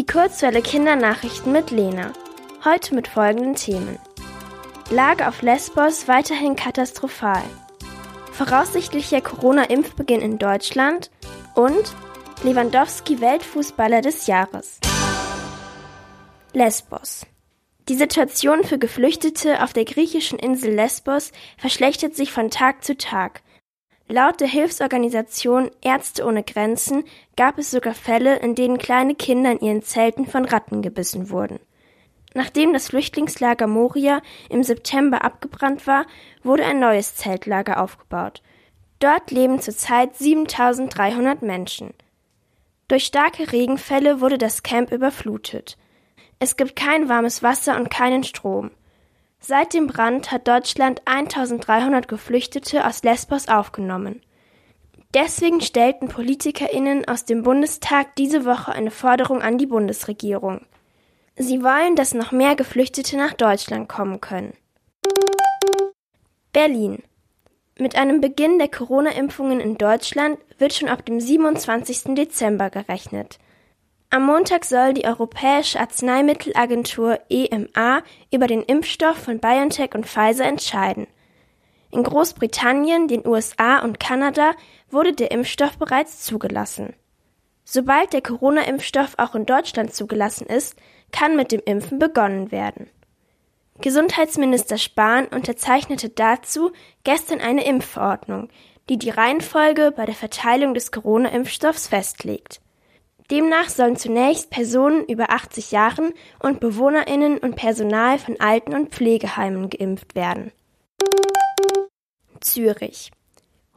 Die Kurzwelle Kindernachrichten mit Lena. Heute mit folgenden Themen. Lage auf Lesbos weiterhin katastrophal. Voraussichtlicher Corona-Impfbeginn in Deutschland und Lewandowski Weltfußballer des Jahres. Lesbos. Die Situation für Geflüchtete auf der griechischen Insel Lesbos verschlechtert sich von Tag zu Tag. Laut der Hilfsorganisation Ärzte ohne Grenzen gab es sogar Fälle, in denen kleine Kinder in ihren Zelten von Ratten gebissen wurden. Nachdem das Flüchtlingslager Moria im September abgebrannt war, wurde ein neues Zeltlager aufgebaut. Dort leben zurzeit 7300 Menschen. Durch starke Regenfälle wurde das Camp überflutet. Es gibt kein warmes Wasser und keinen Strom. Seit dem Brand hat Deutschland 1300 Geflüchtete aus Lesbos aufgenommen. Deswegen stellten PolitikerInnen aus dem Bundestag diese Woche eine Forderung an die Bundesregierung. Sie wollen, dass noch mehr Geflüchtete nach Deutschland kommen können. Berlin. Mit einem Beginn der Corona-Impfungen in Deutschland wird schon ab dem 27. Dezember gerechnet. Am Montag soll die Europäische Arzneimittelagentur EMA über den Impfstoff von BioNTech und Pfizer entscheiden. In Großbritannien, den USA und Kanada wurde der Impfstoff bereits zugelassen. Sobald der Corona-Impfstoff auch in Deutschland zugelassen ist, kann mit dem Impfen begonnen werden. Gesundheitsminister Spahn unterzeichnete dazu gestern eine Impfverordnung, die die Reihenfolge bei der Verteilung des Corona-Impfstoffs festlegt. Demnach sollen zunächst Personen über 80 Jahren und Bewohnerinnen und Personal von Alten- und Pflegeheimen geimpft werden. Zürich.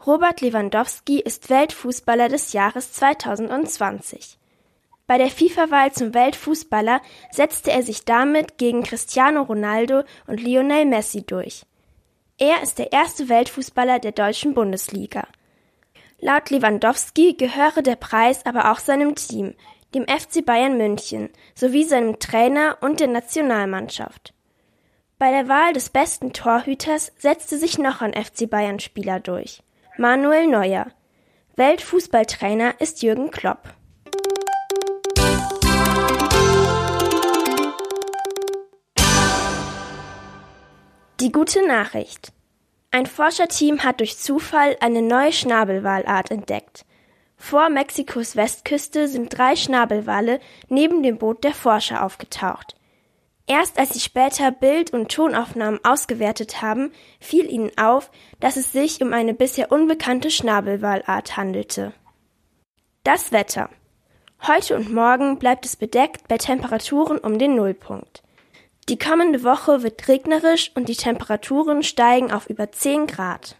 Robert Lewandowski ist Weltfußballer des Jahres 2020. Bei der FIFA-Wahl zum Weltfußballer setzte er sich damit gegen Cristiano Ronaldo und Lionel Messi durch. Er ist der erste Weltfußballer der deutschen Bundesliga. Laut Lewandowski gehöre der Preis aber auch seinem Team, dem FC Bayern München, sowie seinem Trainer und der Nationalmannschaft. Bei der Wahl des besten Torhüters setzte sich noch ein FC Bayern Spieler durch. Manuel Neuer. Weltfußballtrainer ist Jürgen Klopp. Die gute Nachricht. Ein Forscherteam hat durch Zufall eine neue Schnabelwalart entdeckt. Vor Mexikos Westküste sind drei Schnabelwale neben dem Boot der Forscher aufgetaucht. Erst als sie später Bild- und Tonaufnahmen ausgewertet haben, fiel ihnen auf, dass es sich um eine bisher unbekannte Schnabelwalart handelte. Das Wetter. Heute und morgen bleibt es bedeckt bei Temperaturen um den Nullpunkt. Die kommende Woche wird regnerisch und die Temperaturen steigen auf über 10 Grad.